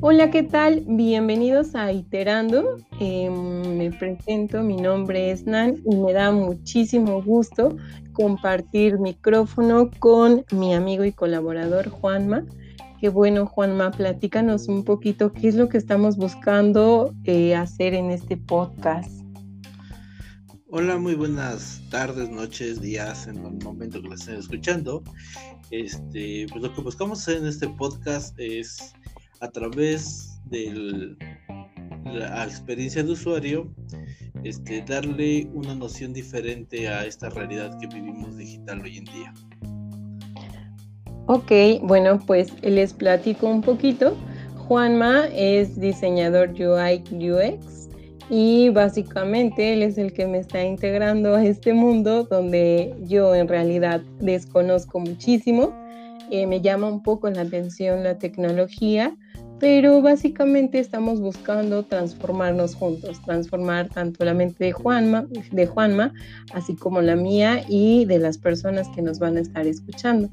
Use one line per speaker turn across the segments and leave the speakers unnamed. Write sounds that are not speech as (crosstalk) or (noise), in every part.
Hola, ¿qué tal? Bienvenidos a Iterando. Em, me presento, mi nombre es Nan y me da muchísimo gusto compartir micrófono con mi amigo y colaborador Juanma. Qué bueno, Juanma, platícanos un poquito qué es lo que estamos buscando eh, hacer en este podcast.
Hola, muy buenas tardes, noches, días, en el momento que lo estén escuchando. Este, pues lo que buscamos en este podcast es a través de la experiencia de usuario, este, darle una noción diferente a esta realidad que vivimos digital hoy en día.
Ok, bueno, pues les platico un poquito. Juanma es diseñador UI UX y básicamente él es el que me está integrando a este mundo donde yo en realidad desconozco muchísimo. Eh, me llama un poco la atención la tecnología pero básicamente estamos buscando transformarnos juntos, transformar tanto la mente de Juanma, de Juanma, así como la mía y de las personas que nos van a estar escuchando.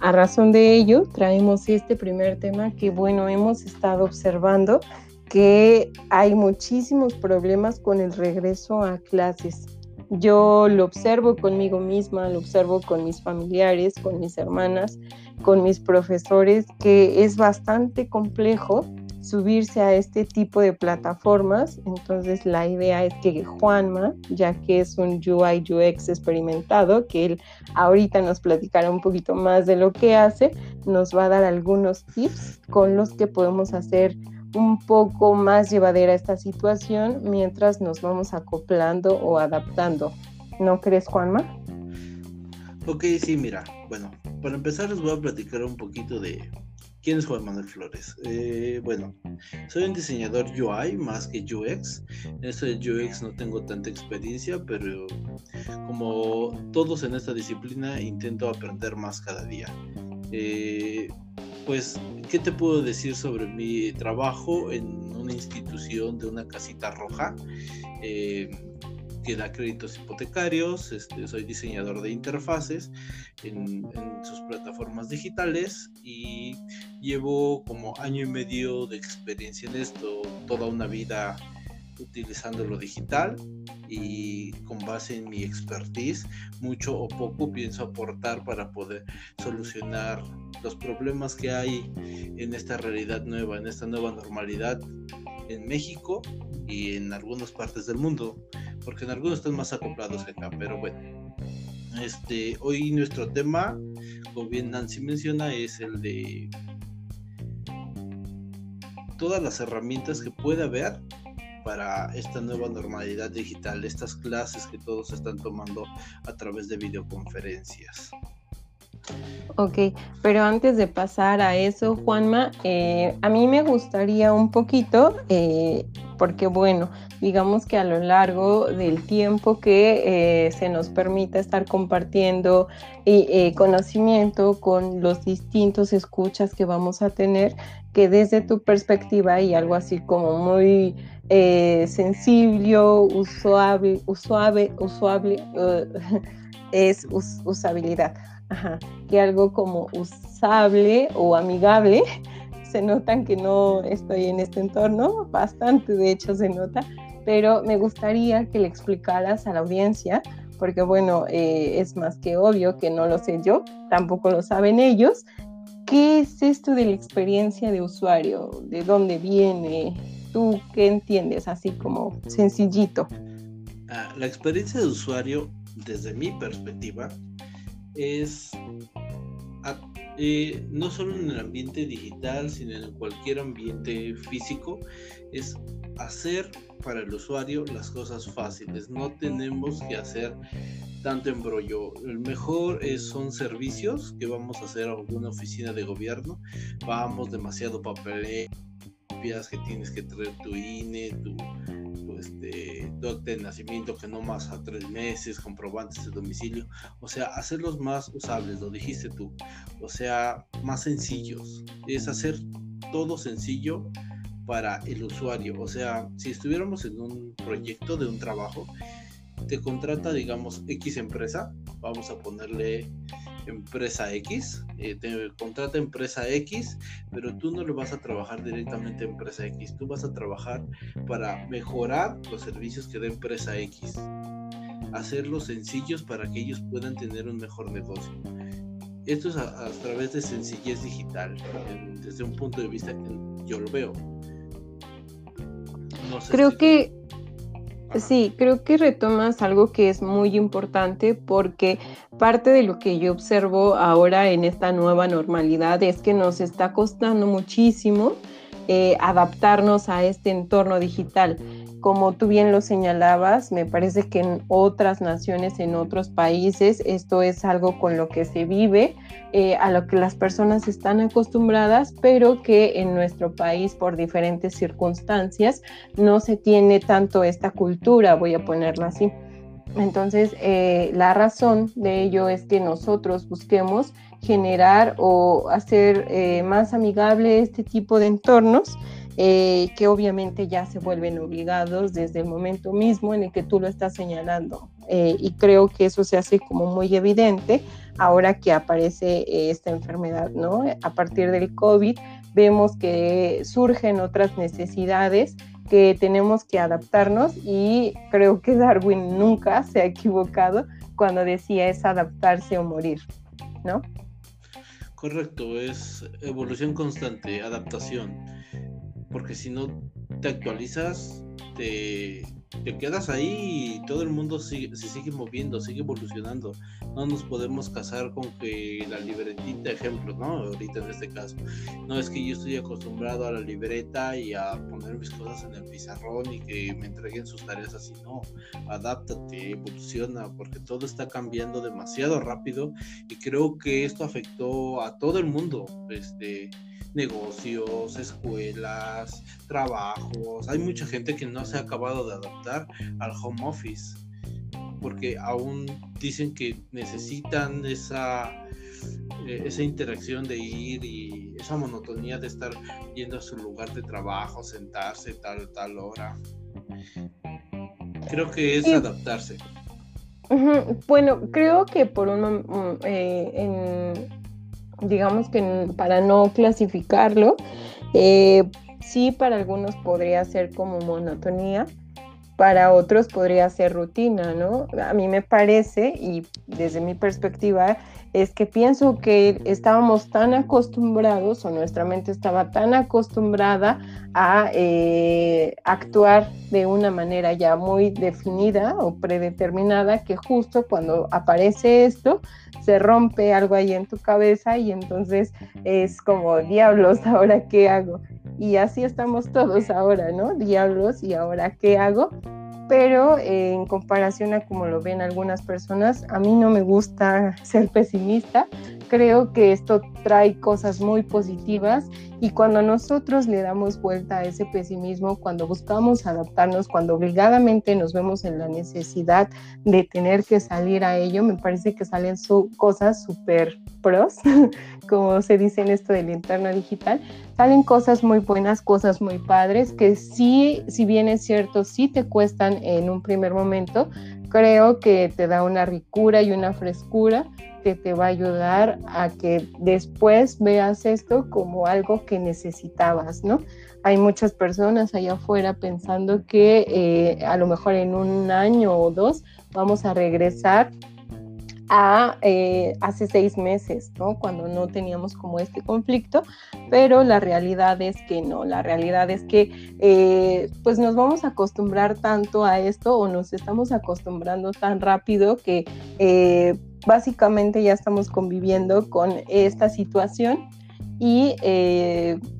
A razón de ello, traemos este primer tema que, bueno, hemos estado observando que hay muchísimos problemas con el regreso a clases. Yo lo observo conmigo misma, lo observo con mis familiares, con mis hermanas, con mis profesores, que es bastante complejo subirse a este tipo de plataformas. Entonces la idea es que Juanma, ya que es un UI UX experimentado, que él ahorita nos platicará un poquito más de lo que hace, nos va a dar algunos tips con los que podemos hacer un poco más llevadera esta situación mientras nos vamos acoplando o adaptando. ¿No crees, Juanma?
Ok, sí, mira, bueno, para empezar les voy a platicar un poquito de quién es Juan Manuel Flores. Eh, bueno, soy un diseñador UI más que UX. En esto de UX no tengo tanta experiencia, pero como todos en esta disciplina intento aprender más cada día. Eh, pues, ¿qué te puedo decir sobre mi trabajo en una institución de una casita roja? Eh, que da créditos hipotecarios, este, soy diseñador de interfaces en, sus plataformas digitales y llevo como año y medio de experiencia en esto, toda una vida utilizando lo digital y con base en mi expertise, mucho o poco pienso aportar para poder solucionar los problemas que hay en esta realidad nueva, en esta nueva normalidad en México y en algunas partes del mundo, porque en algunos están más acoplados que acá, pero bueno. Este, hoy nuestro tema, como bien Nancy menciona, es el de todas las herramientas que puede haber para esta nueva normalidad digital, estas clases que todos están tomando a través de videoconferencias.
Ok, pero antes de pasar a eso, Juanma, eh, a mí me gustaría un poquito, eh, porque bueno, digamos que a lo largo del tiempo que eh, se nos permita estar compartiendo conocimiento con los distintos escuchas que vamos a tener, que desde tu perspectiva y algo así como muy sensible, usable, usable, usable, es usabilidad Ajá, que algo como usable o amigable. (laughs) Se notan que no estoy en este entorno, bastante de hecho se nota, pero me gustaría que le explicaras a la audiencia, porque bueno, eh, es más que obvio que no lo sé yo, tampoco lo saben ellos. ¿Qué es esto de la experiencia de usuario? ¿De dónde viene? ¿Tú qué entiendes? Así como sencillito.
Ah, la experiencia de usuario, desde mi perspectiva, es eh, no solo en el ambiente digital, sino en cualquier ambiente físico, es hacer para el usuario las cosas fáciles. No tenemos que hacer tanto embrollo. El mejor son servicios que vamos a hacer a alguna oficina de gobierno. Vamos demasiado papel que tienes que traer tu INE, tu este, de nacimiento que no más a tres meses, comprobantes de domicilio, o sea, hacerlos más usables, lo dijiste tú, o sea, más sencillos, es hacer todo sencillo para el usuario, o sea, si estuviéramos en un proyecto de un trabajo, te contrata, digamos, X empresa, vamos a ponerle empresa X, eh, te contrata empresa X, pero tú no lo vas a trabajar directamente en empresa X, tú vas a trabajar para mejorar los servicios que da empresa X, hacerlos sencillos para que ellos puedan tener un mejor negocio. Esto es a, través de sencillez digital, desde un punto de vista que yo lo veo.
Creo que Sí, creo que retomas algo que es muy importante porque parte de lo que yo observo ahora en esta nueva normalidad es que nos está costando muchísimo eh, adaptarnos a este entorno digital como tú bien lo señalabas, me parece que en otras naciones, en otros países, esto es algo con lo que se vive, eh, a lo que las personas están acostumbradas, pero que en nuestro país, por diferentes circunstancias, no se tiene tanto esta cultura, voy a ponerlo así. Entonces, eh, la razón de ello es que nosotros busquemos generar o hacer eh, más amigable este tipo de entornos eh, que obviamente ya se vuelven obligados desde el momento mismo en el que tú lo estás señalando. Eh, y creo que eso se hace como muy evidente ahora que aparece eh, esta enfermedad, ¿no? A partir del COVID vemos que surgen otras necesidades que tenemos que adaptarnos y creo que Darwin nunca se ha equivocado cuando decía es adaptarse o morir, ¿no?
Correcto, es evolución constante, adaptación porque si no te actualizas, te, te quedas ahí y todo el mundo sigue, se sigue moviendo, sigue evolucionando. No nos podemos casar con que la libretita, ejemplo, ¿no? Ahorita en este caso. No es que yo estoy acostumbrado a la libreta y a poner mis cosas en el pizarrón y que me entreguen sus tareas así. No, adáptate, evoluciona, porque todo está cambiando demasiado rápido y creo que esto afectó a todo el mundo. Este negocios, escuelas, trabajos. Hay mucha gente que no se ha acabado de adaptar al home office porque aún dicen que necesitan esa, eh, esa interacción de ir y esa monotonía de estar yendo a su lugar de trabajo, sentarse tal, tal hora. Creo que es adaptarse.
Bueno, creo que por un eh, en, digamos que para no clasificarlo, eh, sí para algunos podría ser como monotonía, para otros podría ser rutina, ¿no? A mí me parece, y desde mi perspectiva, es que pienso que estábamos tan acostumbrados o nuestra mente estaba tan acostumbrada a eh, actuar de una manera ya muy definida o predeterminada que justo cuando aparece esto se rompe algo ahí en tu cabeza y entonces es como diablos, ahora qué hago. Y así estamos todos ahora, ¿no? Diablos, ¿y ahora qué hago? Pero eh, en comparación a como lo ven algunas personas, a mí no me gusta (laughs) ser pesimista. Creo que esto trae cosas muy positivas y cuando nosotros le damos vuelta a ese pesimismo, cuando buscamos adaptarnos, cuando obligadamente nos vemos en la necesidad de tener que salir a ello, me parece que salen cosas súper pros, (laughs) como se dice en esto del interno digital, salen cosas muy buenas, cosas muy padres, que sí, si bien es cierto, sí te cuestan en un primer momento, creo que te da una ricura y una frescura que te va a ayudar a que después veas esto como algo que necesitabas, ¿no? Hay muchas personas allá afuera pensando que eh, a lo mejor en un año o dos vamos a regresar a eh, hace seis meses, ¿no? Cuando no teníamos como este conflicto, pero la realidad es que no, la realidad es que eh, pues nos vamos a acostumbrar tanto a esto o nos estamos acostumbrando tan rápido que eh, básicamente ya estamos conviviendo con esta situación y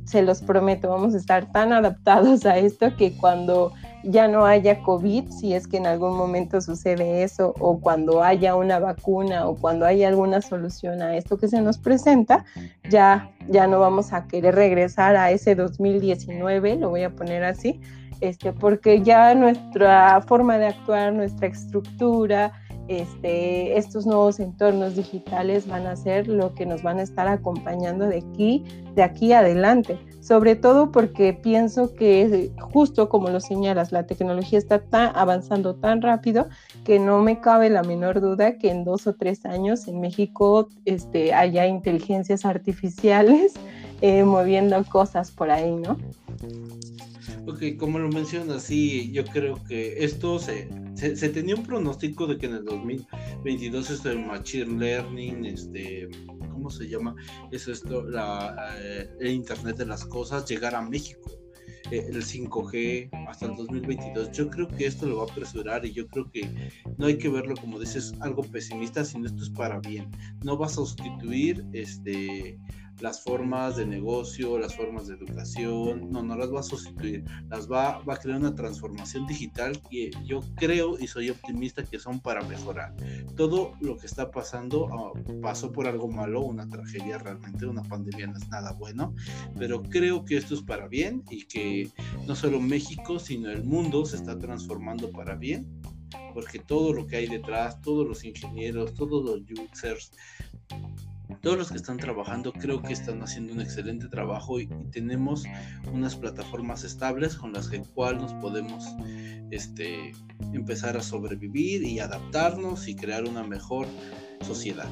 se los prometo, vamos a estar tan adaptados a esto que cuando ya no haya COVID, si es que en algún momento sucede eso, o cuando haya una vacuna o cuando haya alguna solución a esto que se nos presenta, ya, ya no vamos a querer regresar a ese 2019, lo voy a poner así, este, porque ya nuestra forma de actuar, nuestra estructura, este, estos nuevos entornos digitales van a ser lo que nos van a estar acompañando de aquí, de aquí adelante. Sobre todo porque pienso que justo como lo señalas, la tecnología está tan, avanzando tan rápido que no me cabe la menor duda que en dos o tres años en México este, haya inteligencias artificiales eh, moviendo cosas por ahí, ¿no?
Ok, como lo mencionas, sí, yo creo que esto se, se, tenía un pronóstico de que en el 2022 esto del machine learning, este, ¿cómo se llama? Es esto, eh, el Internet de las cosas, llegara a México. Eh, el 5G hasta el 2022. Yo creo que esto lo va a apresurar y yo creo que no hay que verlo como dices algo pesimista, sino esto es para bien. No vas a sustituir este las formas de negocio, las formas de educación, no, no las va a sustituir, las va, va a crear una transformación digital que yo creo y soy optimista que son para mejorar. Todo lo que está pasando ah, pasó por algo malo, una tragedia realmente, una pandemia no es nada bueno, pero creo que esto es para bien y que no solo México, sino el mundo se está transformando para bien porque todo lo que hay detrás, todos los ingenieros, todos los users, todos los que están trabajando creo que están haciendo un excelente trabajo y, tenemos unas plataformas estables con las que cual nos podemos este, empezar a sobrevivir y adaptarnos y crear una mejor sociedad.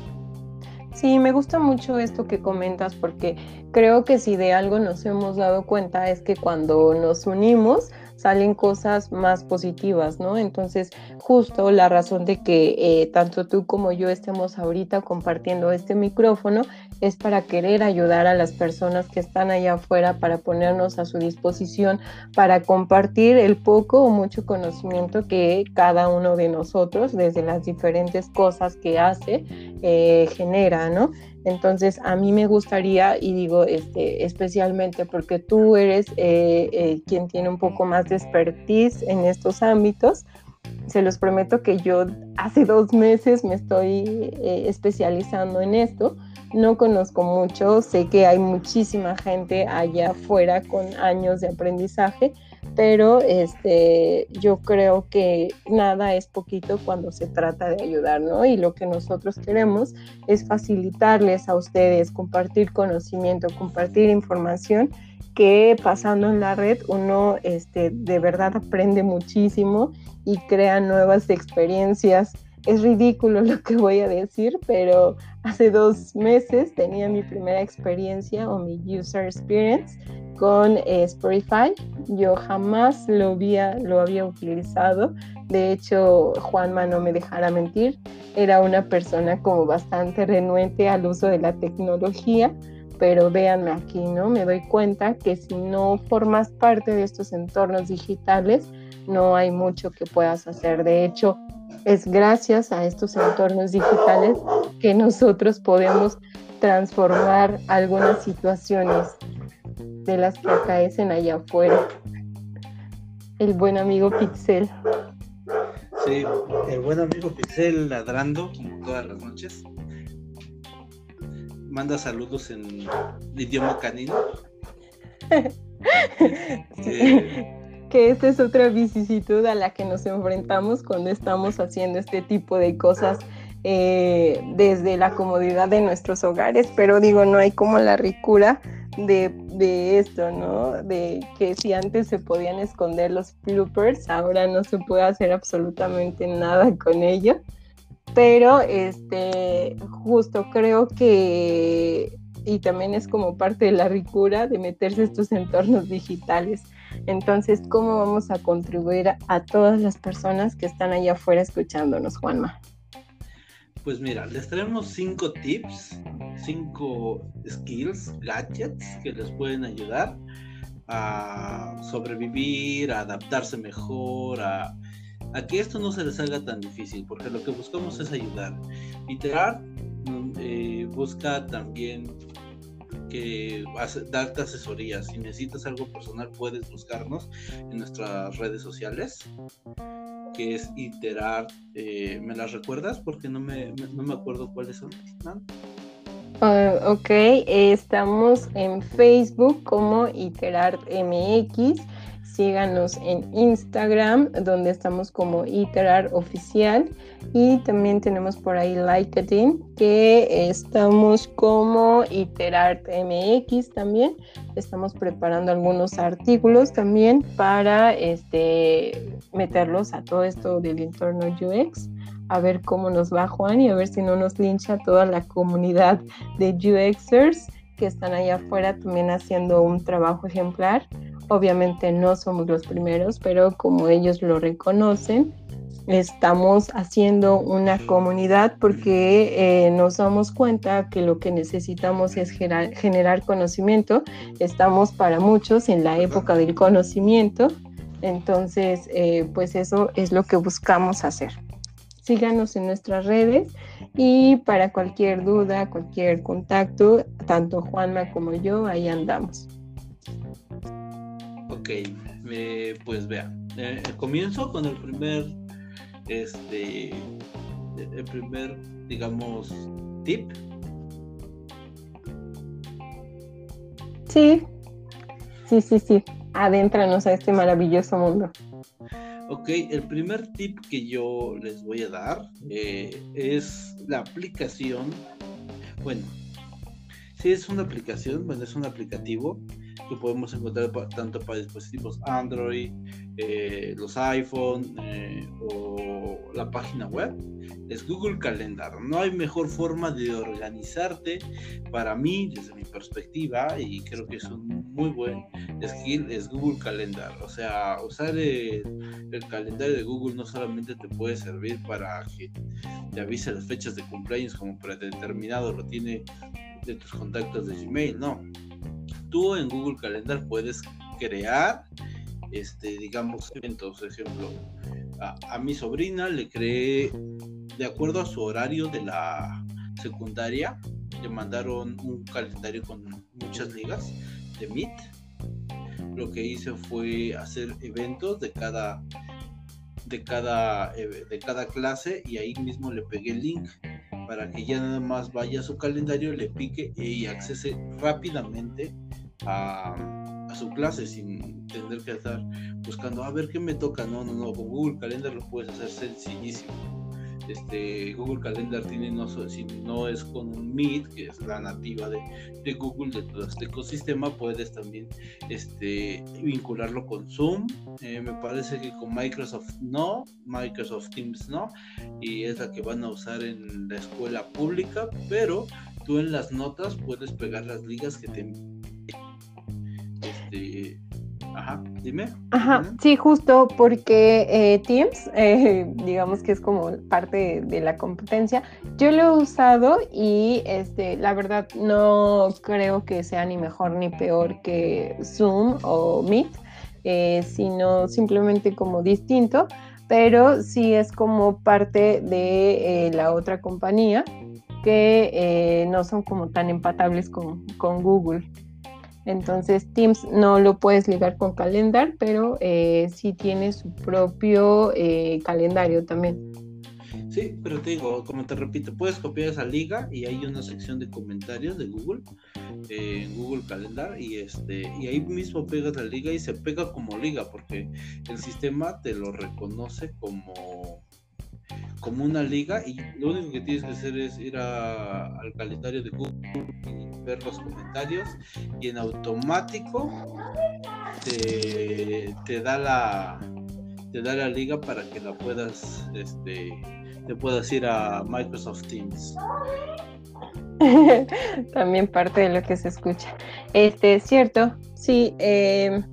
Sí, me gusta mucho esto que comentas porque creo que si de algo nos hemos dado cuenta es que cuando nos unimos, salen cosas más positivas, ¿no? Entonces, justo la razón de que eh, tanto tú como yo estemos ahorita compartiendo este micrófono es para querer ayudar a las personas que están allá afuera, para ponernos a su disposición, para compartir el poco o mucho conocimiento que cada uno de nosotros, desde las diferentes cosas que hace, eh, genera, ¿no? Entonces, a mí me gustaría, y digo este, especialmente porque tú eres eh, eh, quien tiene un poco más de expertise en estos ámbitos, se los prometo que yo hace dos meses me estoy eh, especializando en esto. No conozco mucho, sé que hay muchísima gente allá afuera con años de aprendizaje, pero este, yo creo que nada es poquito cuando se trata de ayudar, ¿no? Y lo que nosotros queremos es facilitarles a ustedes, compartir conocimiento, compartir información que pasando en la red uno este, de verdad aprende muchísimo y crea nuevas experiencias. Es ridículo lo que voy a decir, pero hace dos meses tenía mi primera experiencia o mi user experience con eh, Spotify. Yo jamás lo había, lo había utilizado. De hecho, Juanma no me dejara mentir. Era una persona como bastante renuente al uso de la tecnología. Pero véanme aquí, ¿no? Me doy cuenta que si no formas parte de estos entornos digitales, no hay mucho que puedas hacer. De hecho, es gracias a estos entornos digitales que nosotros podemos transformar algunas situaciones de las que acaecen allá afuera. El buen amigo Pixel.
Sí, el buen amigo Pixel ladrando todas las noches. Manda saludos en idioma canino. (laughs)
Que esta es otra vicisitud a la que nos enfrentamos cuando estamos haciendo este tipo de cosas eh, desde la comodidad de nuestros hogares, pero digo, no hay como la ricura de, esto, ¿no? De que si antes se podían esconder los bloopers, ahora no se puede hacer absolutamente nada con ello. Pero este, justo creo que, y también es como parte de la ricura de meterse estos entornos digitales. Entonces, ¿cómo vamos a contribuir a todas las personas que están allá afuera escuchándonos, Juanma?
Pues mira, les traemos cinco tips, cinco skills, gadgets que les pueden ayudar a sobrevivir, a adaptarse mejor, a, que esto no se les haga tan difícil, porque lo que buscamos es ayudar. Iterar eh, busca también que darte asesoría. Si necesitas algo personal, puedes buscarnos en nuestras redes sociales que es iterar. Eh, ¿Me las recuerdas? Porque no me, no me acuerdo cuáles son.
Ah, ok, estamos en Facebook como Iterar MX. Síganos en Instagram, donde estamos como Iterar Oficial. Y también tenemos por ahí LinkedIn, que estamos como Iterart MX también. Estamos preparando algunos artículos también para este, meterlos a todo esto del entorno UX a ver cómo nos va Juan y a ver si no nos lincha toda la comunidad de UXers que están allá afuera también haciendo un trabajo ejemplar. Obviamente no somos los primeros, pero como ellos lo reconocen, estamos haciendo una comunidad porque eh, nos damos cuenta que lo que necesitamos es generar, conocimiento. Estamos para muchos en la época del conocimiento, entonces eh, pues eso es lo que buscamos hacer síganos en nuestras redes y para cualquier duda, cualquier contacto, tanto Juanma como yo, ahí andamos.
Ok, eh, pues vea, eh, comienzo con el primer, este, el primer, digamos, tip.
Sí, sí, sí, sí, adéntranos a este maravilloso mundo.
Ok, el primer tip que yo les voy a dar eh, es la aplicación. Bueno, si es una aplicación, bueno, es un aplicativo que podemos encontrar tanto para dispositivos Android, eh, los iPhone eh, o la página web, es Google Calendar. No hay mejor forma de organizarte para mí, desde mi perspectiva, y creo que es un muy buen skill, es Google Calendar. O sea, usar el, calendario de Google no solamente te puede servir para que te avise las fechas de cumpleaños como predeterminado lo tiene de tus contactos de Gmail, no tú en Google Calendar puedes crear, este, digamos, eventos. Por ejemplo, a, mi sobrina le creé, de acuerdo a su horario de la secundaria, le mandaron un calendario con muchas ligas de Meet. Lo que hice fue hacer eventos de cada de cada eh, de cada clase y ahí mismo le pegué el link para que ya nada más vaya a su calendario, le pique y accese rápidamente a, su clase sin tener que estar buscando a ver qué me toca. No, no, no, con Google Calendar lo puedes hacer sencillísimo. Este, Google Calendar tiene no, si no es con un Meet, que es la nativa de, de, Google, de todo este ecosistema, puedes también este, vincularlo con Zoom. Eh, me parece que con Microsoft no, Microsoft Teams no, y es la que van a usar en la escuela pública, pero tú en las notas puedes pegar las ligas que te ajá, dime.
Ajá, sí, justo porque eh, Teams, (laughs) eh, digamos que es como parte de, la competencia, yo lo he usado y este, la verdad no creo que sea ni mejor ni peor que Zoom o Meet, eh, sino simplemente como distinto, pero sí es como parte de la otra compañía que no son como tan empatables con, con Google. Entonces Teams no lo puedes ligar con Calendar, pero eh, sí tiene su propio eh, calendario también.
Sí, pero te digo, como te repito, puedes copiar esa liga y hay una sección de comentarios de Google eh, Google Calendar y este y ahí mismo pegas la liga y se pega como liga porque el sistema te lo reconoce como como una liga y lo único que tienes que hacer es ir al calendario de Google y ver los comentarios y en automático te, da la te da la liga para que la puedas este te puedas ir a Microsoft Teams. (laughs)
También parte de lo que se escucha. Este cierto sí eh,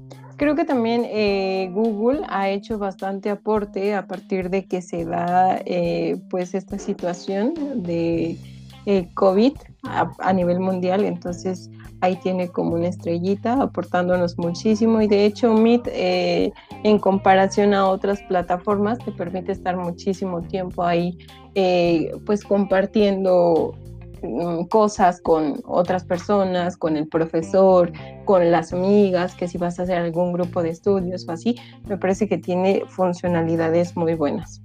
creo que también eh, Google ha hecho bastante aporte a partir de que se da eh, pues esta situación de eh, COVID a, nivel mundial, entonces ahí tiene como una estrellita aportándonos muchísimo. Y de hecho Meet en comparación a otras plataformas te permite estar muchísimo tiempo ahí pues compartiendo cosas con otras personas, con el profesor, con las amigas, que si vas a hacer algún grupo de estudios o así, me parece que tiene funcionalidades muy buenas.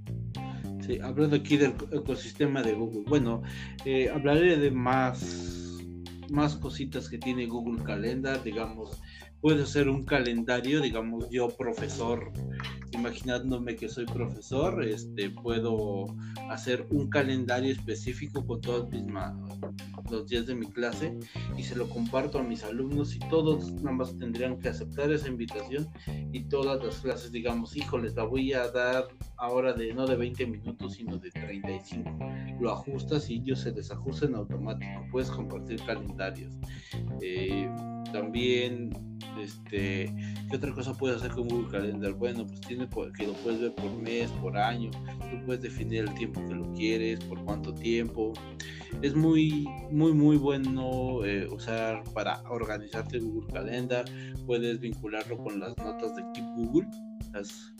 Sí, hablando aquí del ecosistema de Google, bueno, eh, hablaré de más, más cositas que tiene Google Calendar, digamos, puedo hacer un calendario, digamos yo profesor, imaginándome que soy profesor, este, puedo hacer un calendario específico con todos mis los días de mi clase y se lo comparto a mis alumnos y todos nada más tendrían que aceptar esa invitación y todas las clases digamos, híjoles, la voy a dar ahora de no de 20 minutos sino de 35. Lo ajustas y ellos se desajustan automático, puedes compartir calendarios. Eh, también este qué otra cosa puedes hacer con Google Calendar bueno pues tiene que lo puedes ver por mes por año. Tú puedes definir el tiempo que lo quieres por cuánto tiempo. Es muy muy muy bueno eh, usar para organizarte Google Calendar. Puedes vincularlo con las notas de Keep Google las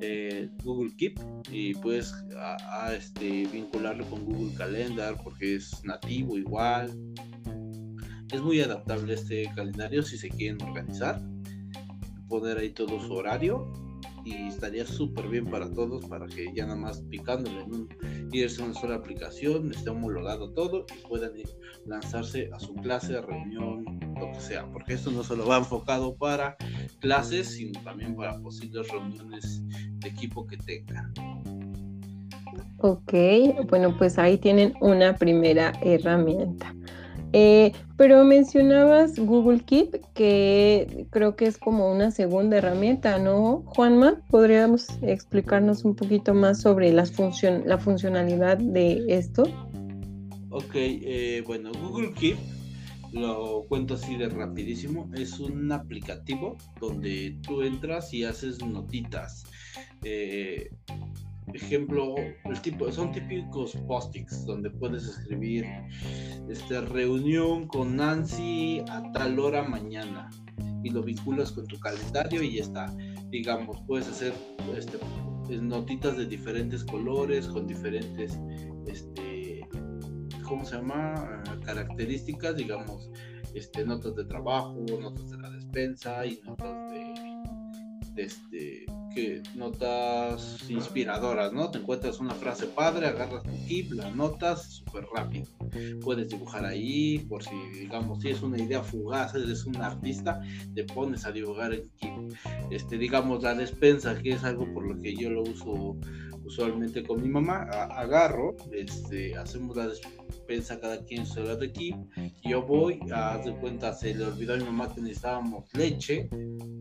eh, Google Keep y puedes a, este, vincularlo con Google Calendar porque es nativo igual es muy adaptable este calendario si se quieren organizar. Poner ahí todo su horario y estaría súper bien para todos para que ya nada más picándole en un, irse a una sola aplicación, esté homologado todo y puedan lanzarse a su clase, reunión, lo que sea, porque esto no solo va enfocado para clases, sino también para posibles reuniones de equipo que tengan.
Ok, bueno, pues ahí tienen una primera herramienta. Eh, pero mencionabas Google Keep, que creo que es como una segunda herramienta, ¿no? Juanma, ¿podríamos explicarnos un poquito más sobre la funcionalidad de esto?
Ok, eh, bueno, Google Keep, lo cuento así de rapidísimo, es un aplicativo donde tú entras y haces notitas. Eh, ejemplo, el tipo, son típicos postings donde puedes escribir este, reunión con Nancy a tal hora mañana y lo vinculas con tu calendario y ya está. Digamos, puedes hacer este, notitas de diferentes colores, con diferentes, este, ¿cómo se llama? características, digamos, este, notas de trabajo, notas de la despensa y notas este, que notas inspiradoras, ¿no? Te encuentras una frase padre, agarras tu keep, la notas súper rápido. Puedes dibujar ahí, por si, digamos, si es una idea fugaz, eres un artista, te pones a dibujar en keep. Este, digamos, la despensa, que es algo por lo que yo lo uso usualmente con mi mamá, agarro, este, hacemos la despensa cada quien su de keep, yo voy, haz de cuenta, se le olvidó a mi mamá que necesitábamos leche,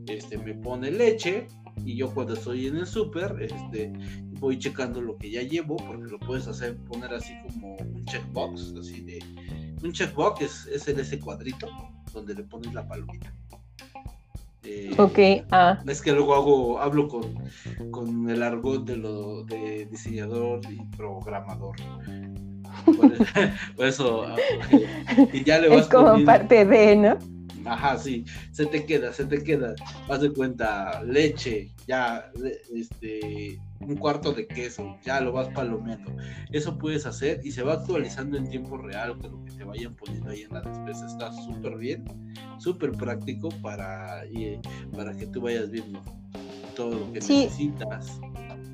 este, me pone leche, y yo cuando estoy en el súper este, voy checando lo que ya llevo porque lo puedes hacer poner así como un checkbox así de un checkbox es, es en ese cuadrito donde le pones la palomita
eh, ok, ah.
Es que luego hago, hablo con, con el argot de lo de diseñador y programador. Por, eso, (laughs) ah, y ya le (laughs) vas
Es como parte de, ¿no?
Ajá, sí, se te queda, se te queda. Haz de cuenta, leche, ya, este, un cuarto de queso, ya lo vas palomeando. Eso puedes hacer y se va actualizando en tiempo real con lo que te vayan poniendo ahí en la despensa. Está súper bien, súper práctico para, para que tú vayas viendo todo lo que necesitas.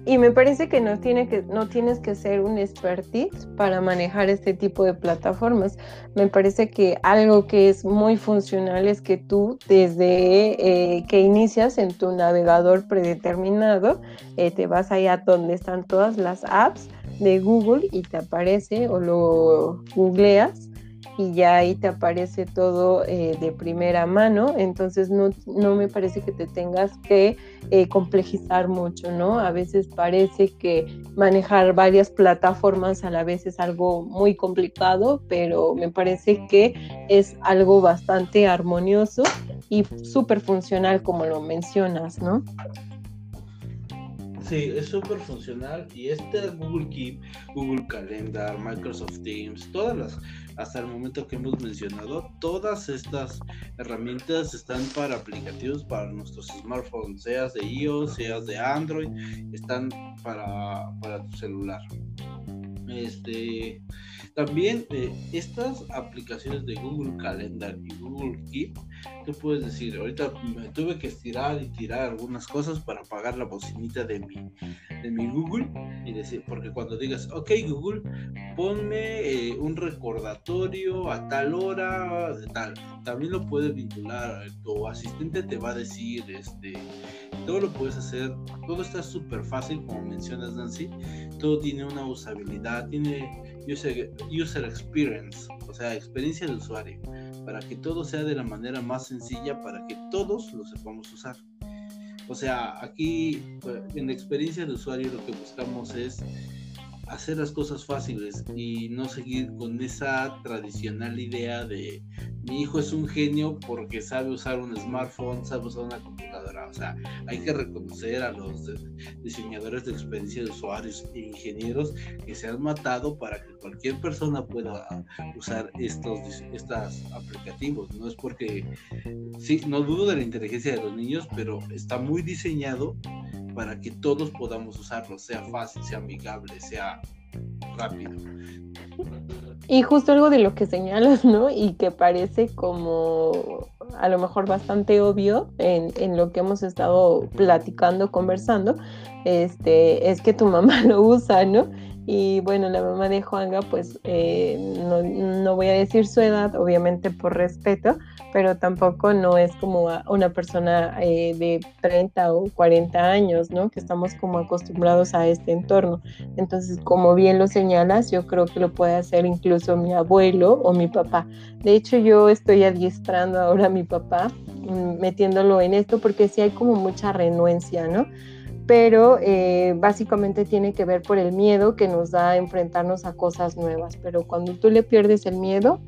Y me parece que no, tiene que no tienes que ser un expertise para manejar este tipo de plataformas. Me parece que algo que es muy funcional es que tú desde eh, que inicias en tu navegador predeterminado, eh, te vas allá donde están todas las apps de Google y te aparece o lo googleas y ya ahí te aparece todo eh, de primera mano, entonces no, no, me parece que te tengas que eh, complejizar mucho, ¿no? A veces parece que manejar varias plataformas a la vez es algo muy complicado, pero me parece que es algo bastante armonioso y súper funcional como lo mencionas, ¿no?
Sí, es súper funcional y este Google Keep, Google Calendar, Microsoft Teams, todas las, hasta el momento que hemos mencionado, todas estas herramientas están para aplicativos para nuestros smartphones, seas de iOS, seas de Android, están para, para tu celular. Este, también eh, estas aplicaciones de Google Calendar y Google Keep, tú puedes decir, ahorita me tuve que estirar y tirar algunas cosas para apagar la bocinita de mi, de mi Google y decir, porque cuando digas, ok Google, ponme eh, un recordatorio a tal hora, de tal, también lo puedes vincular, tu asistente te va a decir, este, todo lo puedes hacer, todo está súper fácil como mencionas Nancy, todo tiene una usabilidad, tiene user, user experience, o sea, experiencia de usuario, para que todo sea de la manera más sencilla, para que todos lo sepamos usar. O sea, aquí en la experiencia de usuario lo que buscamos es hacer las cosas fáciles y no seguir con esa tradicional idea de mi hijo es un genio porque sabe usar un smartphone, sabe usar una computadora. O sea, hay que reconocer a los diseñadores de experiencia de usuarios e ingenieros que se han matado para que cualquier persona pueda usar estos, estos aplicativos. No es porque, sí, no dudo de la inteligencia de los niños, pero está muy diseñado para que todos podamos usarlo, sea fácil, sea amigable, sea
Y justo algo de lo que señalas, ¿no? Y que parece como a lo mejor bastante obvio en, en, lo que hemos estado platicando, conversando, este, es que tu mamá (laughs) lo usa, ¿no? Y bueno, la mamá de Juanga, pues eh, no, no, voy a decir su edad, obviamente por respeto, pero tampoco no es como una persona eh, de 30 o 40 años, ¿no? Que estamos como acostumbrados a este entorno. Entonces, como bien lo señalas, yo creo que lo puede hacer incluso mi abuelo o mi papá. De hecho, yo estoy adiestrando ahora a mi papá, mm, metiéndolo en esto, porque sí hay como mucha renuencia, ¿no? Pero eh, básicamente tiene que ver por el miedo que nos da enfrentarnos a cosas nuevas. Pero cuando tú le pierdes el miedo,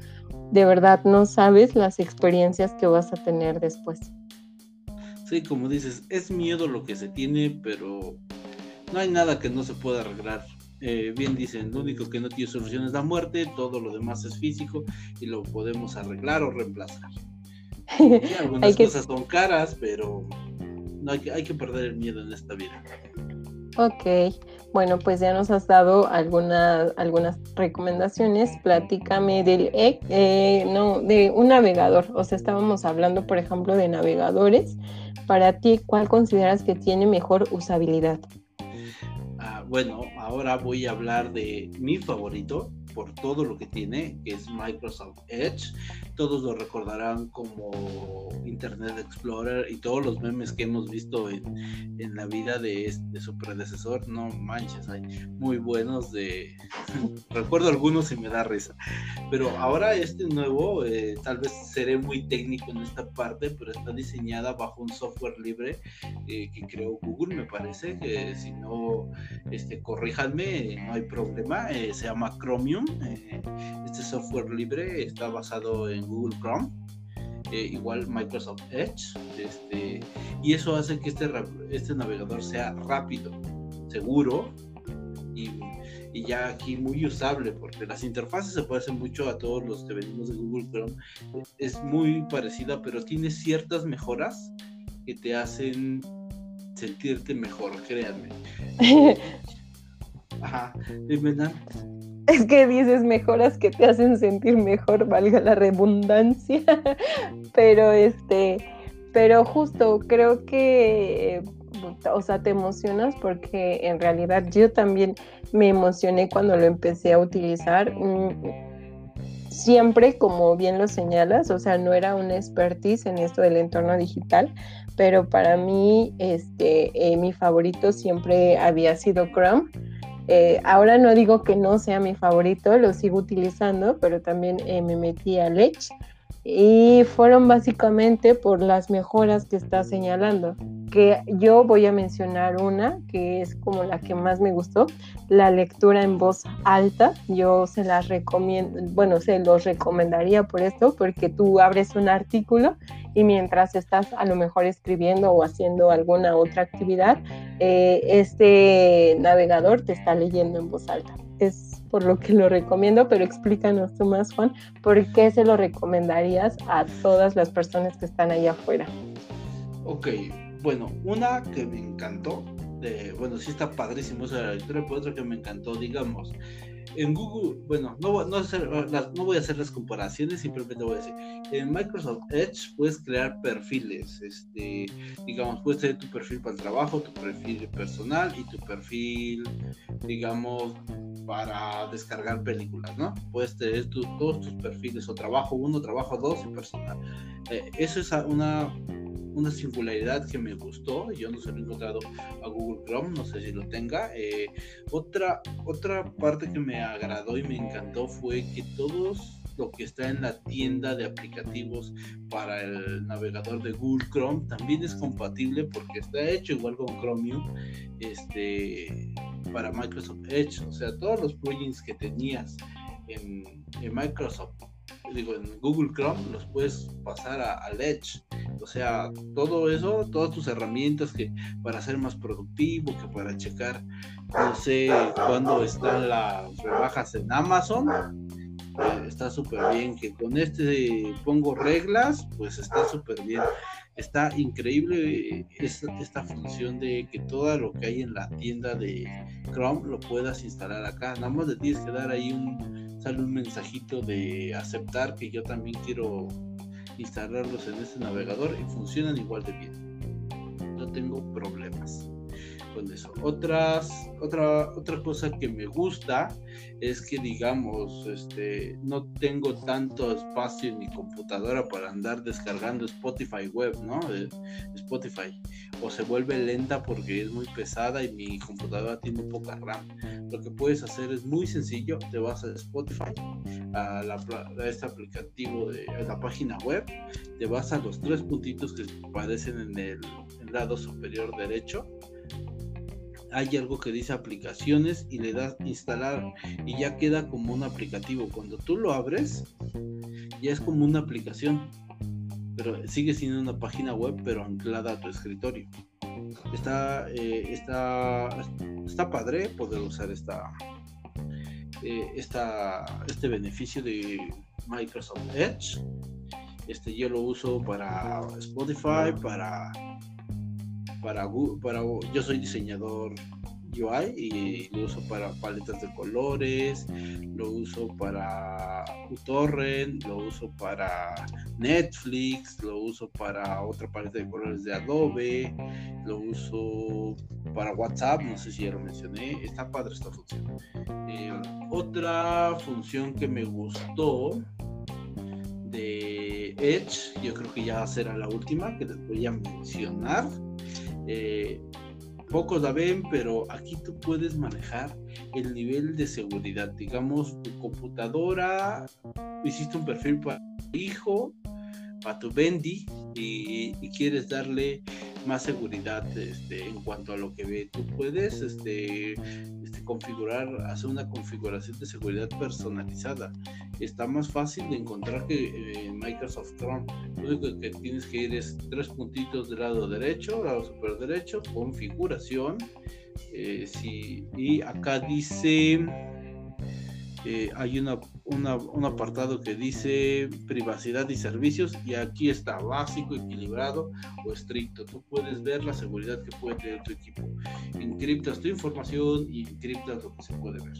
de verdad no sabes las experiencias que vas a tener después.
Sí, como dices, es miedo lo que se tiene, pero no hay nada que no se pueda arreglar. Eh, bien dicen, lo único que no tiene solución es la muerte, todo lo demás es físico y lo podemos arreglar o reemplazar. (laughs) algunas cosas son caras, pero no hay que, hay que perder el miedo en esta vida.
Ok, bueno, pues ya nos has dado algunas, algunas recomendaciones. Platícame del e, eh, no, de un navegador. O sea, estábamos hablando, por ejemplo, de navegadores. Para ti, ¿cuál consideras que tiene mejor usabilidad?
Ah, bueno, ahora voy a hablar de mi favorito, por todo lo que tiene, que es Microsoft Edge. Todos lo recordarán como Internet Explorer y todos los memes que hemos visto en, en la vida de, de, su predecesor. No manches, hay muy buenos de... (laughs) Recuerdo algunos y me da risa. Pero ahora este nuevo, eh, tal vez seré muy técnico en esta parte, pero está diseñada bajo un software libre eh, que creó Google, me parece. que si no, este, corríjanme, no hay problema. Eh, se llama Chromium eh, este software libre está basado en Google Chrome. Eh, igual Microsoft Edge, este, y eso hace que este, este navegador sea rápido, seguro y, y, ya aquí muy usable, porque las interfaces se parecen mucho a todos los que venimos de Google Chrome. Es muy parecida, pero tiene ciertas mejoras que te hacen sentirte mejor, créanme. (laughs) Ajá, dime,
es que dices mejoras que te hacen sentir mejor, valga la redundancia, pero este, pero justo creo que, o sea, te emocionas porque en realidad yo también me emocioné cuando lo empecé a utilizar. Mm, siempre, como bien lo señalas, o sea, no era una expertise en esto del entorno digital, pero para mí, este, eh, mi favorito siempre había sido Chrome eh, ahora no digo que no sea mi favorito, lo sigo utilizando, pero también eh, me metí a Edge y fueron básicamente por las mejoras que está señalando. Que yo voy a mencionar una que es como la que más me gustó, la lectura en voz alta. Yo se las recomiendo, bueno, se los recomendaría por esto, porque tú abres un artículo y mientras estás a lo mejor escribiendo o haciendo alguna otra actividad, eh, este navegador te está leyendo en voz alta. Es por lo que lo recomiendo, pero explícanos tú más, Juan, ¿por qué se lo recomendarías a todas las personas que están allá afuera?
Ok, bueno, una que me encantó, bueno, sí está padrísimo esa lectura, pero otra que me encantó, digamos, en Google, bueno, no, no, no, voy a hacer las comparaciones, simplemente voy a decir, en Microsoft Edge puedes crear perfiles, este, digamos, puedes tener tu perfil para el trabajo, tu perfil personal y tu perfil, digamos, para descargar películas, ¿no? Puedes tener todos tus perfiles, o trabajo uno, trabajo dos y personal. Eh, eso es una una singularidad que me gustó, yo no se lo he encontrado a Google Chrome, no sé si lo tenga. Eh, otra, otra parte que me agradó y me encantó fue que todos lo que está en la tienda de aplicativos para el navegador de Google Chrome también es compatible porque está hecho igual con Chromium este, para Microsoft Edge. O sea, todos los plugins que tenías en, en Microsoft digo, en Google Chrome los puedes pasar a, al Edge. O sea, todo eso, todas tus herramientas que para ser más productivo, que para checar, no sé, cuándo están las rebajas en Amazon, eh, está súper bien. Que con este pongo reglas, pues está súper bien. Está increíble esta, esta función de que todo lo que hay en la tienda de Chrome lo puedas instalar acá. Nada más le tienes que dar ahí un sale un mensajito de aceptar que yo también quiero instalarlos en este navegador y funcionan igual de bien. No tengo problemas con eso. Otras, otra, otra cosa que me gusta es que digamos, este, no tengo tanto espacio en mi computadora para andar descargando Spotify web, ¿no? Spotify. O se vuelve lenta porque es muy pesada y mi computadora tiene poca RAM. Lo que puedes hacer es muy sencillo, te vas a Spotify, a, la, a este aplicativo de la página web, te vas a los tres puntitos que aparecen en el lado superior derecho hay algo que dice aplicaciones y le das instalar y ya queda como un aplicativo. Cuando tú lo abres, ya es como una aplicación, pero sigue siendo una página web, pero anclada a tu escritorio. Está, eh, está, está padre poder usar esta, eh, esta, este beneficio de Microsoft Edge. Este yo lo uso para Spotify, para para, para yo soy diseñador UI y lo uso para paletas de colores, lo uso para uTorrent, lo uso para Netflix, lo uso para otra paleta de colores de Adobe, lo uso para WhatsApp, no sé si ya lo mencioné, está padre esta función. Eh, otra función que me gustó de Edge, yo creo que ya será la última que les voy a mencionar eh, pocos la ven, pero aquí tú puedes manejar el nivel de seguridad. Digamos, tu computadora, hiciste un perfil para tu hijo, para tu Bendy, y, quieres darle más seguridad este, en cuanto a lo que ve. Tú puedes este, este, configurar, hacer una configuración de seguridad personalizada. Está más fácil de encontrar que eh, en Microsoft Chrome. Lo único que tienes que ir es tres puntitos del lado derecho, lado super derecho, configuración. Eh, y acá dice eh, hay una, un apartado que dice privacidad y servicios y aquí está básico, equilibrado o estricto. Tú puedes ver la seguridad que puede tener tu equipo. Encriptas tu información y encriptas lo que se puede ver.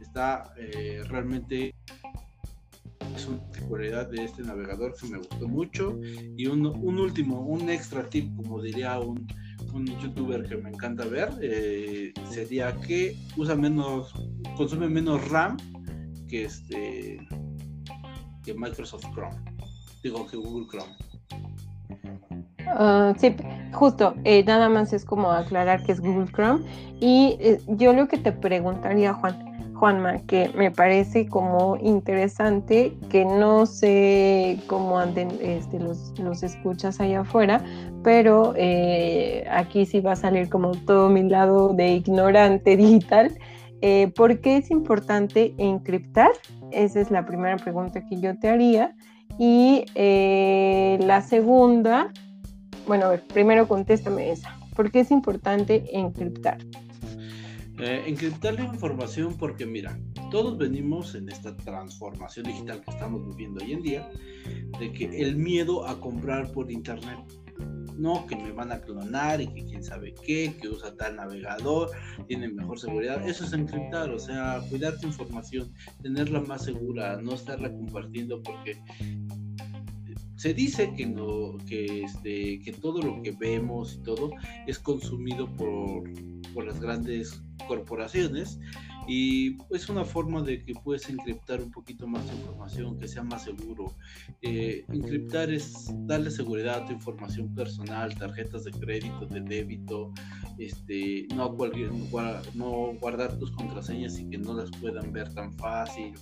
Está eh, realmente es una particularidad de este navegador que me gustó mucho y un, un último, un extra tip como diría un, un youtuber que me encanta ver eh, sería que usa menos consume menos RAM que este que Microsoft Chrome, digo que Google Chrome.
Uh, sí, justo, eh, nada más es como aclarar que es Google Chrome. Y eh, yo lo que te preguntaría, Juan, Juanma, que me parece como interesante, que no sé cómo anden este, los, los escuchas allá afuera, pero eh, aquí sí va a salir como todo mi lado de ignorante (laughs) digital. Eh, ¿Por qué es importante encriptar? Esa es la primera pregunta que yo te haría. Y eh, la segunda, bueno, a ver, primero contéstame esa. ¿Por qué es importante encriptar?
Eh, encriptar la información porque mira, todos venimos en esta transformación digital que estamos viviendo hoy en día, de que el miedo a comprar por internet no, que me van a clonar y que quién sabe qué, que usa tal navegador, tiene mejor seguridad. Eso es encriptar, o sea, cuidar tu información, tenerla más segura, no estarla compartiendo porque se dice que no que este que todo lo que vemos y todo es consumido por, por las grandes corporaciones y es una forma de que puedes encriptar un poquito más información, que sea más seguro. Eh, encriptar es darle seguridad a tu información personal, tarjetas de crédito, de débito, este, no, cualquier, no guardar tus contraseñas y que no las puedan ver tan fácil.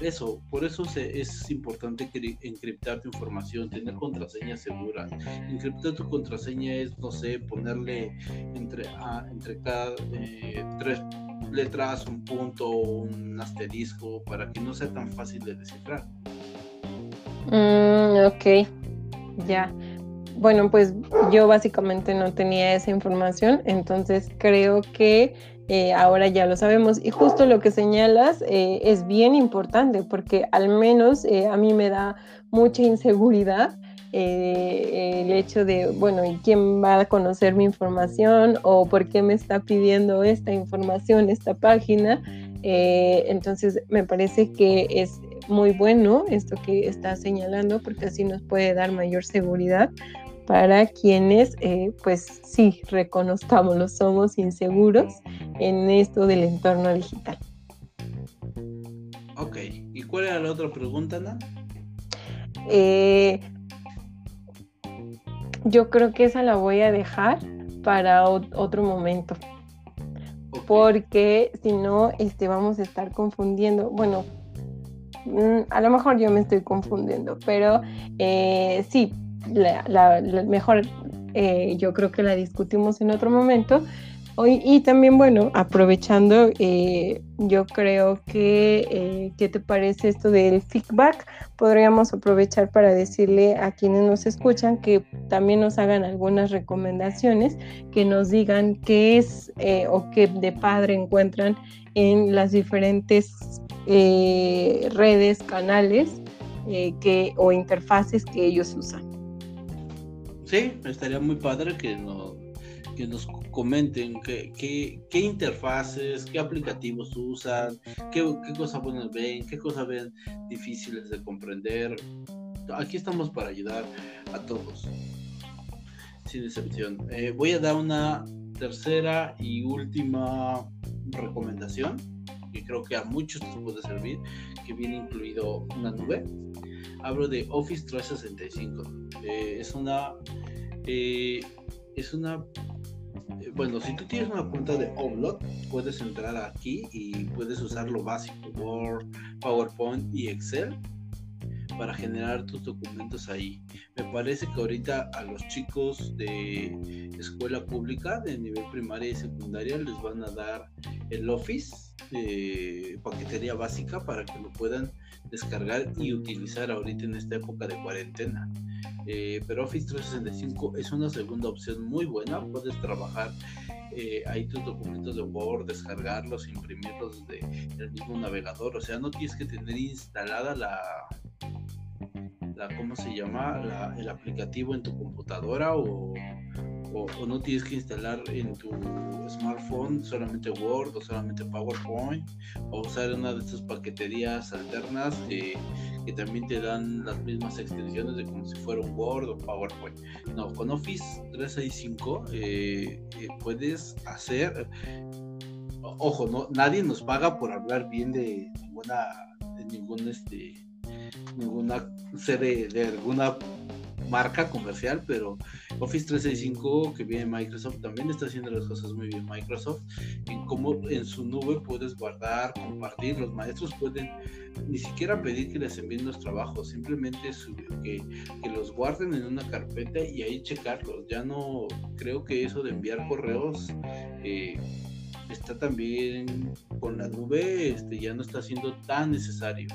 Eso, por eso es importante encriptar tu información, tener contraseñas seguras. Encriptar tu contraseña es, no sé, ponerle entre, ah, entre cada eh, tres letras, un punto, un asterisco, para que no sea tan fácil de descifrar.
Mm, ok, ya. Bueno, pues yo básicamente no tenía esa información, entonces creo que eh, ahora ya lo sabemos. Y justo lo que señalas eh, es bien importante porque al menos eh, a mí me da mucha inseguridad eh, el hecho de, bueno, ¿y quién va a conocer mi información? ¿O por qué me está pidiendo esta información, esta página? Eh, entonces, me parece que es muy bueno esto que está señalando porque así nos puede dar mayor seguridad para quienes, eh, pues sí, reconozcamos, somos inseguros en esto del entorno digital.
Ok, ¿y cuál era la otra pregunta, Ana?
Eh, yo creo que esa la voy a dejar para otro momento. Porque si no, este, vamos a estar confundiendo. Bueno, mm, a lo mejor yo me estoy confundiendo, pero eh, sí, la, mejor eh, yo creo que la discutimos en otro momento y también, bueno, aprovechando, eh, yo creo que, eh, ¿qué te parece esto del feedback? Podríamos aprovechar para decirle a quienes nos escuchan que también nos hagan algunas recomendaciones, que nos digan qué es eh, o qué de padre encuentran en las diferentes redes, canales que, o interfaces que ellos usan.
Sí, estaría muy padre que nos que nos comenten qué, qué, interfaces, qué aplicativos usan, qué, qué cosas buenas ven, qué cosas ven difíciles de comprender. Aquí estamos para ayudar a todos, sin excepción. Eh, voy a dar una tercera y última recomendación que creo que a muchos les puede servir, que viene incluido una nube. Hablo de Office 365. Eh, es una eh, es una bueno, si tú tienes una cuenta de Outlook, puedes entrar aquí y puedes usar lo básico, Word, PowerPoint y Excel para generar tus documentos ahí. Me parece que ahorita a los chicos de escuela pública de nivel primaria y secundaria les van a dar el Office de paquetería básica para que lo puedan descargar y utilizar ahorita en esta época de cuarentena. Eh, pero Office 365 es una segunda opción muy buena. Puedes trabajar eh, ahí tus documentos de Word, descargarlos, imprimirlos desde el mismo navegador. O sea, no tienes que tener instalada la, ¿cómo se llama? el aplicativo en tu computadora o o, no tienes que instalar en tu smartphone solamente Word o solamente PowerPoint o usar una de estas paqueterías alternas que también te dan las mismas extensiones de como si fuera un Word o PowerPoint. No, con Office 365 eh, eh, puedes hacer, ojo, no, nadie nos paga por hablar bien de ninguna, ningún este, ninguna sede de alguna marca comercial, pero Office 365 que viene Microsoft también está haciendo las cosas muy bien Microsoft en cómo en su nube puedes guardar, compartir, los maestros pueden ni siquiera pedir que les envíen los trabajos, simplemente que, que los guarden en una carpeta y ahí checarlos. Ya no creo que eso de enviar correos eh, está también con la nube, este, ya no está siendo tan necesario.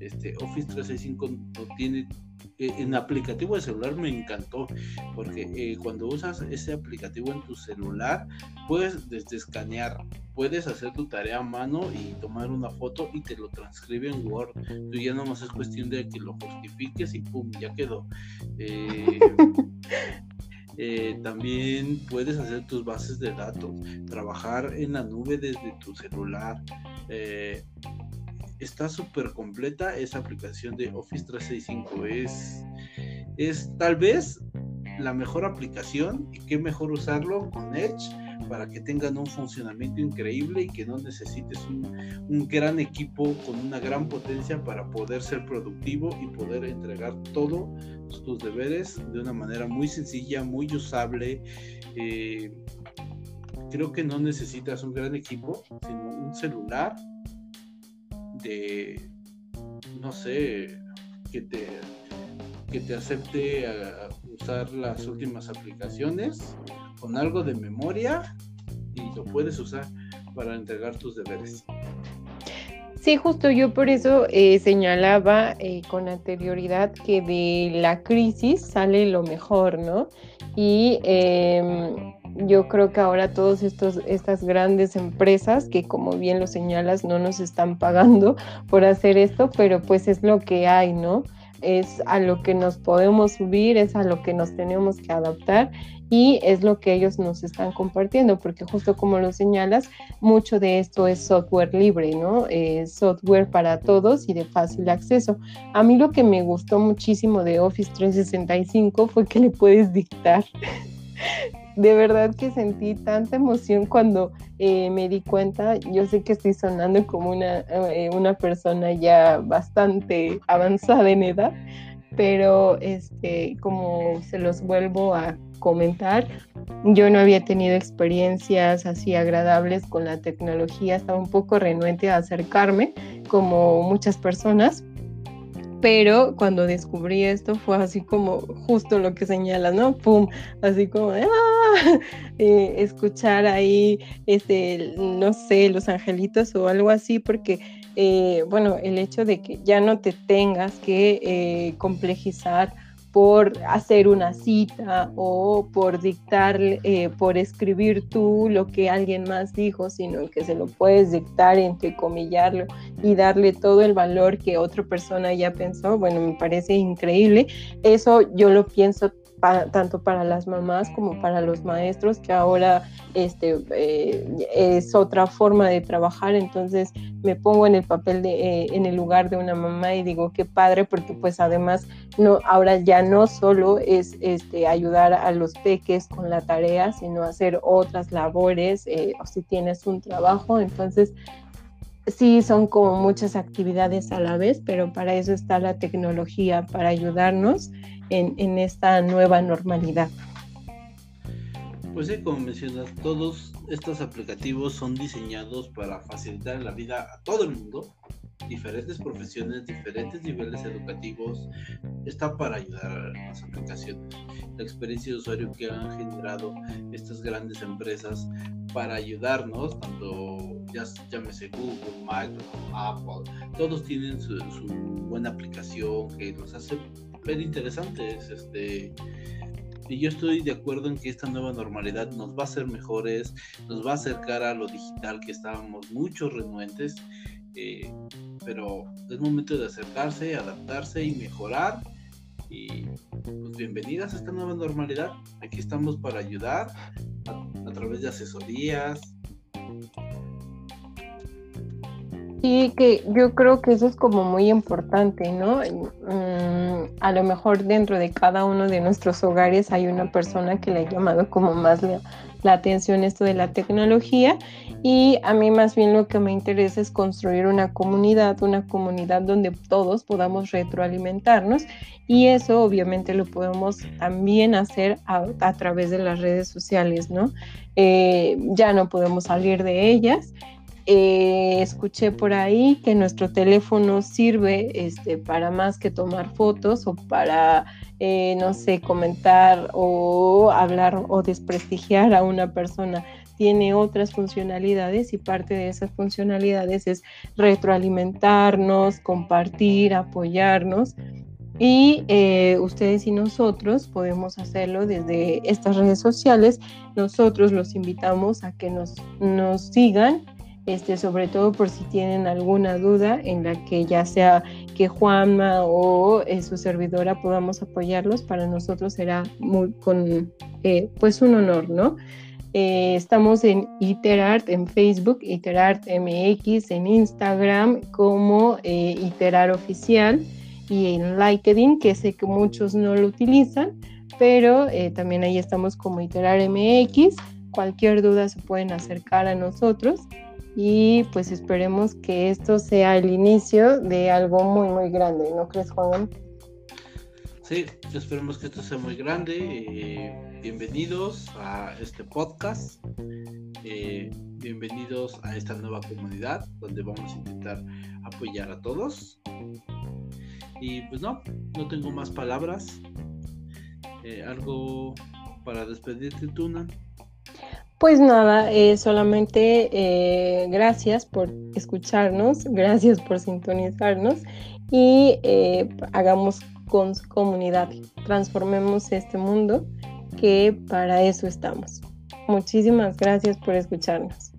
Este, Office 365 no tiene eh, en aplicativo de celular me encantó porque eh, cuando usas ese aplicativo en tu celular puedes desde escanear puedes hacer tu tarea a mano y tomar una foto y te lo transcribe en Word. Tú ya nomás es cuestión de que lo justifiques y pum ya quedó. Eh, (laughs) también puedes hacer tus bases de datos, trabajar en la nube desde tu celular, está súper completa esa aplicación de Office 365. Es, es tal vez la mejor aplicación y qué mejor usarlo con Edge para que tengan un funcionamiento increíble y que no necesites un, gran equipo con una gran potencia para poder ser productivo y poder entregar todos tus deberes de una manera muy sencilla, muy usable. Eh, creo que no necesitas un gran equipo, sino un celular de, no sé, que te, que te acepte a usar las últimas aplicaciones con algo de memoria y lo puedes usar para entregar tus deberes.
Sí, justo yo por eso eh, señalaba eh, con anterioridad que de la crisis sale lo mejor, ¿no? Y em, yo creo que ahora todas estas grandes empresas que como bien lo señalas no nos están pagando (laughs) por hacer esto, pero pues es lo que hay, ¿no? Es a lo que nos podemos subir, es a lo que nos tenemos que adaptar y es lo que ellos nos están compartiendo, porque justo como lo señalas, mucho de esto es software libre, ¿no? Es software para todos y de fácil acceso. A mí lo que me gustó muchísimo de Office 365 fue que le puedes dictar de verdad que sentí tanta emoción cuando eh, me di cuenta. Yo sé que estoy sonando como una, eh, una persona ya bastante avanzada en edad, pero este, como se los vuelvo a comentar, yo no había tenido experiencias así agradables con la tecnología, estaba un poco renuente a acercarme, como muchas personas pero cuando descubrí esto fue así como justo lo que señala, ¿no? ¡Pum! Así como ¡ah! (laughs) Eh, escuchar ahí, este, no sé, los angelitos o algo así, porque, eh, bueno, el hecho de que ya no te tengas que eh, complejizar por hacer una cita o por dictar, eh, por escribir tú lo que alguien más dijo, sino que se lo puedes dictar, entrecomillarlo y darle todo el valor que otra persona ya pensó. Bueno, me parece increíble. Eso yo lo pienso tanto para las mamás como para los maestros, que ahora este, eh, es otra forma de trabajar, entonces me pongo en el papel de, eh, en el lugar de una mamá y digo, qué padre, porque pues además no, ahora ya no solo es este, ayudar a los peques con la tarea, sino hacer otras labores, eh, o si tienes un trabajo, entonces sí son como muchas actividades a la vez, pero para eso está la tecnología, para ayudarnos en, esta nueva normalidad.
Pues sí, como mencionas, todos estos aplicativos son diseñados para facilitar la vida a todo el mundo, diferentes profesiones, diferentes niveles educativos, está para ayudar a las aplicaciones. La experiencia de usuario que han generado estas grandes empresas para ayudarnos, tanto ya llámese Google, Microsoft, Apple, todos tienen su, su buena aplicación que nos hace interesantes. Este, y yo estoy de acuerdo en que esta nueva normalidad nos va a hacer mejores, nos va a acercar a lo digital que estábamos muchos renuentes, pero es momento de acercarse, adaptarse y mejorar. Y pues bienvenidas a esta nueva normalidad. Aquí estamos para ayudar a través de asesorías,
Sí, que yo creo que eso es como muy importante, ¿no? Mm, a lo mejor dentro de cada uno de nuestros hogares hay una persona que le ha llamado como más la, atención esto de la tecnología y a mí más bien lo que me interesa es construir una comunidad, una comunidad donde todos podamos retroalimentarnos y eso obviamente lo podemos también hacer a, través de las redes sociales, ¿no? Eh, ya no podemos salir de ellas eh, escuché por ahí que nuestro teléfono sirve este, para más que tomar fotos o para, eh, no sé, comentar o hablar o desprestigiar a una persona. tiene otras funcionalidades y parte de esas funcionalidades es retroalimentarnos, compartir, apoyarnos. Y eh, ustedes y nosotros podemos hacerlo desde estas redes sociales. Nosotros los invitamos a que nos, nos sigan este, sobre todo por si tienen alguna duda en la que ya sea que Juanma o eh, su servidora podamos apoyarlos, para nosotros será muy con eh, pues un honor, ¿no? Eh, estamos en Iterart en Facebook, Iterart MX en Instagram como Iterar Oficial y en LinkedIn, que sé que muchos no lo utilizan, pero también ahí estamos como Iterar MX. Cualquier duda se pueden acercar a nosotros y pues esperemos que esto sea el inicio de algo muy muy grande, ¿no crees Juan?
Sí, esperemos que esto sea muy grande. Eh, bienvenidos a este podcast. Eh, bienvenidos a esta nueva comunidad donde vamos a intentar apoyar a todos. Y pues no, no tengo más palabras. Eh, algo para despedirte, Tuna.
Pues nada, eh, solamente eh, gracias por escucharnos, gracias por sintonizarnos y eh, hagamos con comunidad, transformemos este mundo que para eso estamos. Muchísimas gracias por escucharnos.